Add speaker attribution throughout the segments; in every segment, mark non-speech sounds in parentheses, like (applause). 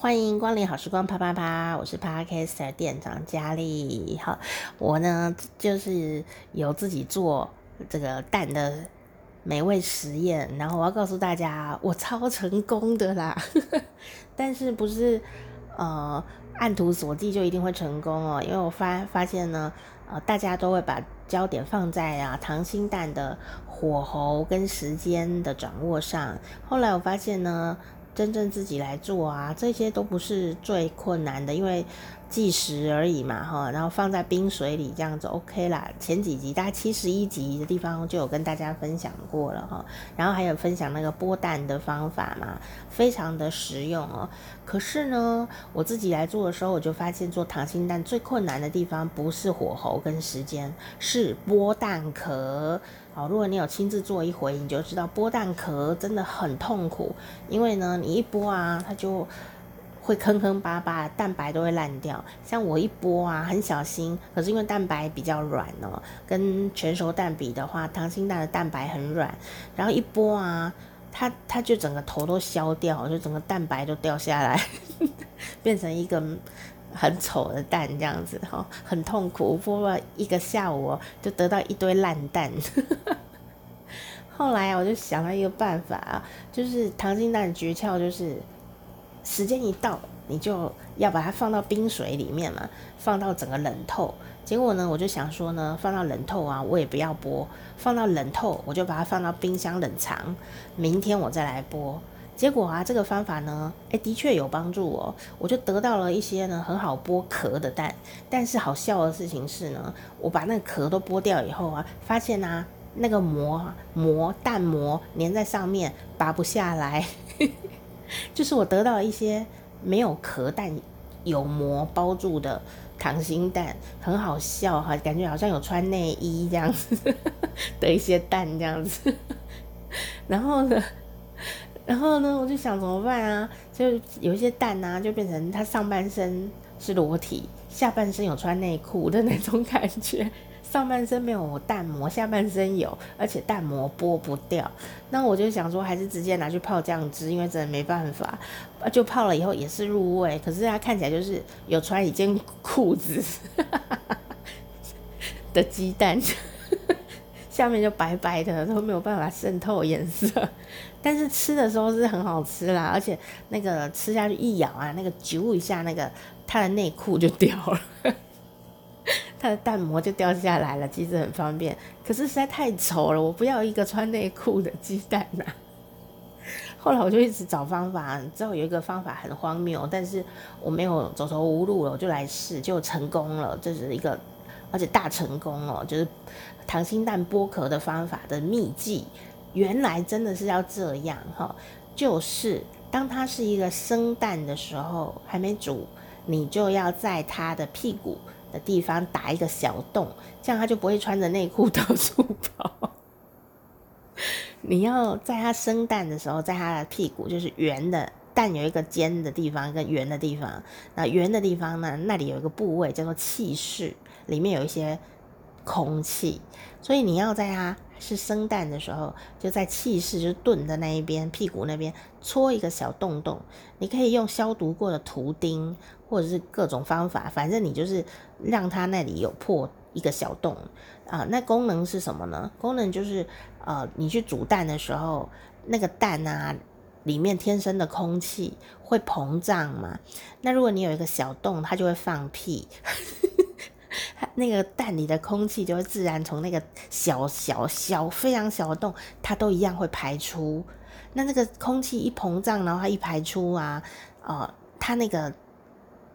Speaker 1: 欢迎光临好时光啪啪啪，我是 Podcaster 店长佳丽。好，我呢就是有自己做这个蛋的美味实验，然后我要告诉大家，我超成功的啦。(laughs) 但是不是呃按图索骥就一定会成功哦？因为我发发现呢，呃，大家都会把焦点放在啊糖心蛋的火候跟时间的掌握上。后来我发现呢。真正自己来做啊，这些都不是最困难的，因为计时而已嘛，哈，然后放在冰水里这样子 OK 啦。前几集大概七十一集的地方就有跟大家分享过了哈，然后还有分享那个剥蛋的方法嘛，非常的实用哦。可是呢，我自己来做的时候，我就发现做溏心蛋最困难的地方不是火候跟时间，是剥蛋壳。好，如果你有亲自做一回，你就知道剥蛋壳真的很痛苦，因为呢，你一剥啊，它就会坑坑巴巴，蛋白都会烂掉。像我一剥啊，很小心，可是因为蛋白比较软哦，跟全熟蛋比的话，溏心蛋的蛋白很软，然后一剥啊，它它就整个头都削掉，就整个蛋白都掉下来，(laughs) 变成一个。很丑的蛋这样子哈，很痛苦，我剥了一个下午就得到一堆烂蛋。(laughs) 后来，我就想到一个办法啊，就是溏心蛋的诀窍就是，时间一到，你就要把它放到冰水里面嘛，放到整个冷透。结果呢，我就想说呢，放到冷透啊，我也不要剥，放到冷透，我就把它放到冰箱冷藏，明天我再来剥。结果啊，这个方法呢，诶，的确有帮助哦。我就得到了一些呢很好剥壳的蛋。但是好笑的事情是呢，我把那个壳都剥掉以后啊，发现啊，那个膜膜蛋膜粘在上面拔不下来。(laughs) 就是我得到了一些没有壳但有膜包住的溏心蛋，很好笑哈，感觉好像有穿内衣这样子的一些蛋这样子。(laughs) 然后呢，然后呢，我就想怎么办啊？就有一些蛋啊，就变成它上半身是裸体，下半身有穿内裤的那种感觉。上半身没有蛋膜，下半身有，而且蛋膜剥不掉。那我就想说，还是直接拿去泡酱汁，因为真的没办法。就泡了以后也是入味，可是它看起来就是有穿一件裤子 (laughs) 的鸡蛋。(laughs) 下面就白白的，都没有办法渗透颜色，但是吃的时候是很好吃啦，而且那个吃下去一咬啊，那个揪一下，那个它的内裤就掉了，的蛋膜就掉下来了，其实很方便。可是实在太丑了，我不要一个穿内裤的鸡蛋呐。(laughs) 后来我就一直找方法，知道有一个方法很荒谬，但是我没有走投无路了，我就来试，就成功了，这是一个。而且大成功哦，就是溏心蛋剥壳的方法的秘技，原来真的是要这样哈，就是当它是一个生蛋的时候，还没煮，你就要在它的屁股的地方打一个小洞，这样他就不会穿着内裤到处跑。(laughs) 你要在它生蛋的时候，在它的屁股就是圆的，蛋有一个尖的地方跟圆的地方，那圆的地方呢，那里有一个部位叫做气室。里面有一些空气，所以你要在它是生蛋的时候，就在气室，就是炖的那一边屁股那边戳一个小洞洞。你可以用消毒过的图钉，或者是各种方法，反正你就是让它那里有破一个小洞啊。那功能是什么呢？功能就是呃，你去煮蛋的时候，那个蛋啊里面天生的空气会膨胀嘛。那如果你有一个小洞，它就会放屁。(laughs) 它那个蛋里的空气就会自然从那个小小小非常小的洞，它都一样会排出。那那个空气一膨胀，然后它一排出啊，呃，它那个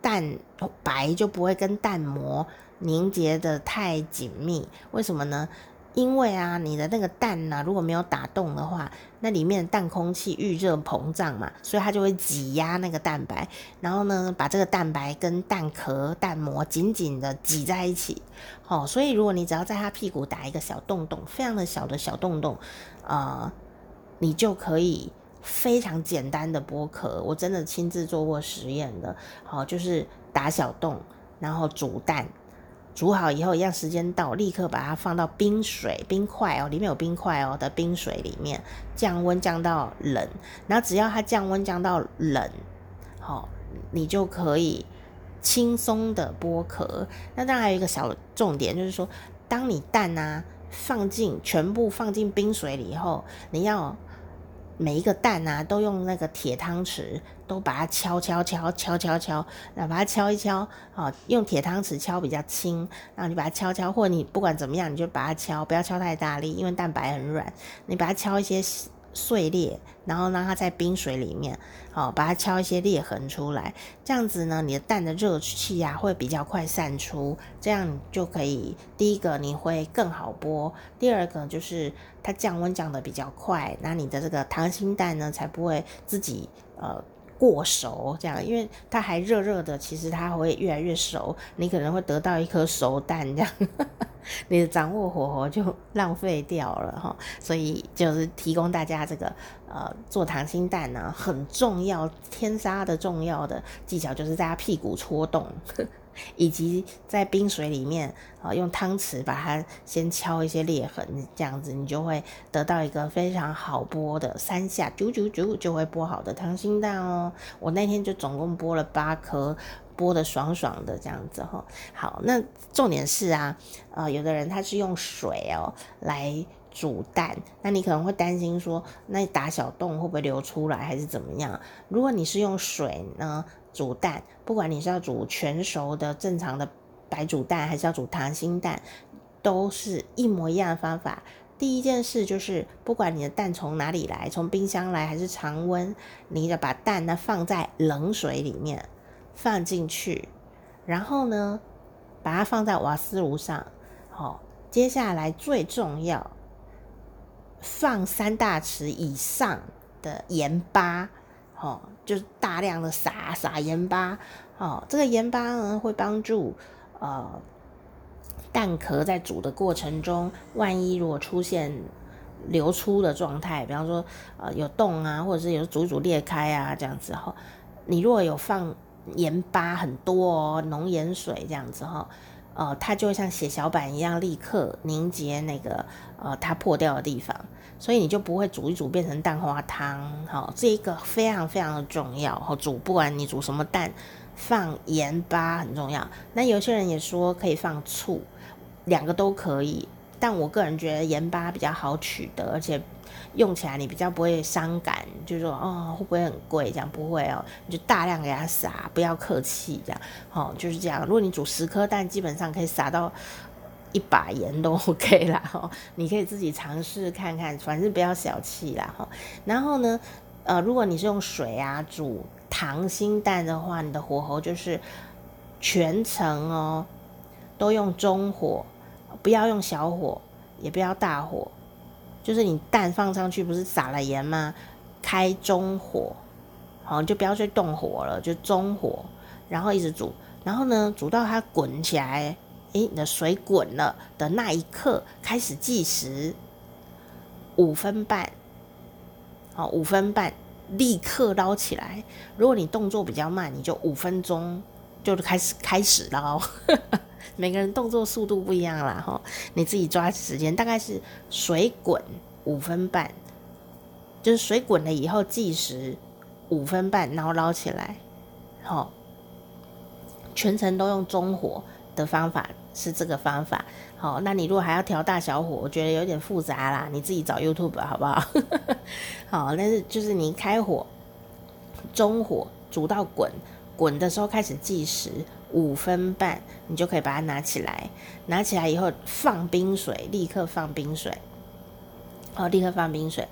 Speaker 1: 蛋白就不会跟蛋膜凝结得太紧密。为什么呢？因为啊，你的那个蛋呢、如果没有打洞的话，那里面的蛋空气遇热膨胀嘛，所以它就会挤压那个蛋白，然后呢，把这个蛋白跟蛋壳、蛋膜紧紧的挤在一起。哦，所以如果你只要在它屁股打一个小洞洞，非常的小的小洞洞，呃，你就可以非常简单的剥壳。我真的亲自做过实验的，好、哦，就是打小洞，然后煮蛋。煮好以后，一样时间到，立刻把它放到冰水、冰块哦，里面有冰块哦的冰水里面降温降到冷，然后只要它降温降到冷，好，你就可以轻松的剥壳。那当然还有一个小重点，就是说，当你蛋啊放进全部放进冰水里以后，你要。每一个蛋啊，都用那个铁汤匙，都把它敲敲敲敲敲敲，然后把它敲一敲，啊，用铁汤匙敲比较轻，然后你把它敲敲，或你不管怎么样，你就把它敲，不要敲太大力，因为蛋白很软，你把它敲一些。碎裂，然后让它在冰水里面，好，把它敲一些裂痕出来，这样子呢，你的蛋的热气啊会比较快散出，这样就可以，第一个你会更好剥，第二个就是它降温降得比较快，那你的这个溏心蛋呢才不会自己呃。过熟这样，因为它还热热的，其实它会越来越熟，你可能会得到一颗熟蛋这样，你的掌握火候就 (laughs) 浪费掉了哈。所以就是提供大家这个呃做溏心蛋呢很重要，天杀的重要的技巧就是在它屁股戳洞。(laughs) 以及在冰水里面啊，用汤匙把它先敲一些裂痕，这样子你就会得到一个非常好剥的三下啾啾啾就会剥好的溏心蛋哦。我那天就总共剥了八颗，剥的爽爽的这样子哈。好，那重点是啊，呃，有的人他是用水哦来煮蛋，那你可能会担心说，那打小洞会不会流出来还是怎么样？如果你是用水呢？煮蛋，不管你是要煮全熟的正常的白煮蛋，还是要煮溏心蛋，都是一模一样的方法。第一件事就是，不管你的蛋从哪里来，从冰箱来还是常温，你得把蛋呢放在冷水里面放进去，然后呢把它放在瓦斯炉上。好，接下来最重要，放三大匙以上的盐巴。哦，就是大量的撒撒盐巴，哦，这个盐巴呢会帮助呃蛋壳在煮的过程中，万一如果出现流出的状态，比方说呃有洞啊，或者是有煮煮裂开啊这样子哈，你如果有放盐巴很多哦，浓盐水这样子哈。呃，它就像血小板一样，立刻凝结那个呃它破掉的地方，所以你就不会煮一煮变成蛋花汤。好、这一个非常非常的重要。好、煮不管你煮什么蛋，放盐巴很重要。那有些人也说可以放醋，两个都可以，但我个人觉得盐巴比较好取得，而且。用起来你比较不会伤感，就说哦会不会很贵？这样不会哦，你就大量给它撒，不要客气这样，哦就是这样。如果你煮十颗蛋，基本上可以撒到一把盐都 OK 啦，哈，你可以自己尝试看看，反正不要小气啦，哈。然后呢，呃，如果你是用水啊煮溏心蛋的话，你的火候就是全程哦都用中火，不要用小火，也不要大火。就是你蛋放上去，不是撒了盐吗？开中火，好，就不要去动火了，就中火，然后一直煮，然后呢，煮到它滚起来，诶，你的水滚了的那一刻开始计时，五分半，好，五分半，立刻捞起来。如果你动作比较慢，你就五分钟就开始开始捞。(laughs) 每个人动作速度不一样啦，哈，你自己抓时间，大概是水滚五分半，就是水滚了以后计时五分半，然后捞起来，好，全程都用中火的方法是这个方法，好，那你如果还要调大小火，我觉得有点复杂啦，你自己找 YouTube 好不好？(laughs) 好，但是就是你开火，中火煮到滚，滚的时候开始计时。五分半，你就可以把它拿起来。拿起来以后放冰水，立刻放冰水。好，立刻放冰水，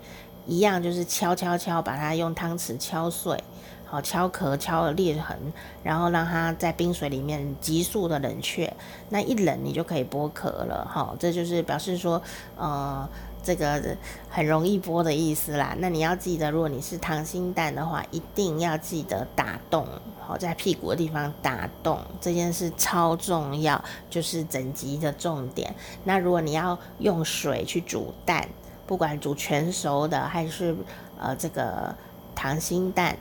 Speaker 1: 一样就是敲敲敲，把它用汤匙敲碎。好，敲壳，敲了裂痕，然后让它在冰水里面急速的冷却。那一冷，你就可以剥壳了。好，这就是表示说，呃。这个很容易剥的意思啦。那你要记得，如果你是溏心蛋的话，一定要记得打洞，好，在屁股的地方打洞，这件事超重要，就是整集的重点。那如果你要用水去煮蛋，不管煮全熟的还是呃这个溏心蛋，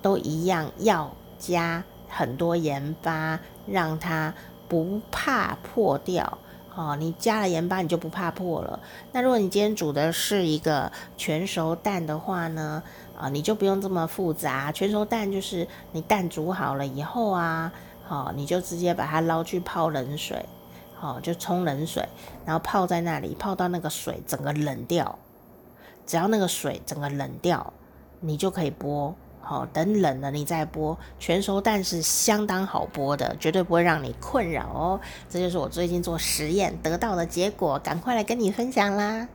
Speaker 1: 都一样要加很多盐巴，让它不怕破掉。哦，你加了盐巴，你就不怕破了。那如果你今天煮的是一个全熟蛋的话呢，啊，你就不用这么复杂。全熟蛋就是你蛋煮好了以后啊，好，你就直接把它捞去泡冷水，好，就冲冷水，然后泡在那里，泡到那个水整个冷掉。只要那个水整个冷掉，你就可以剥。好，等冷了你再剥。全熟蛋是相当好剥的，绝对不会让你困扰哦。这就是我最近做实验得到的结果，赶快来跟你分享啦。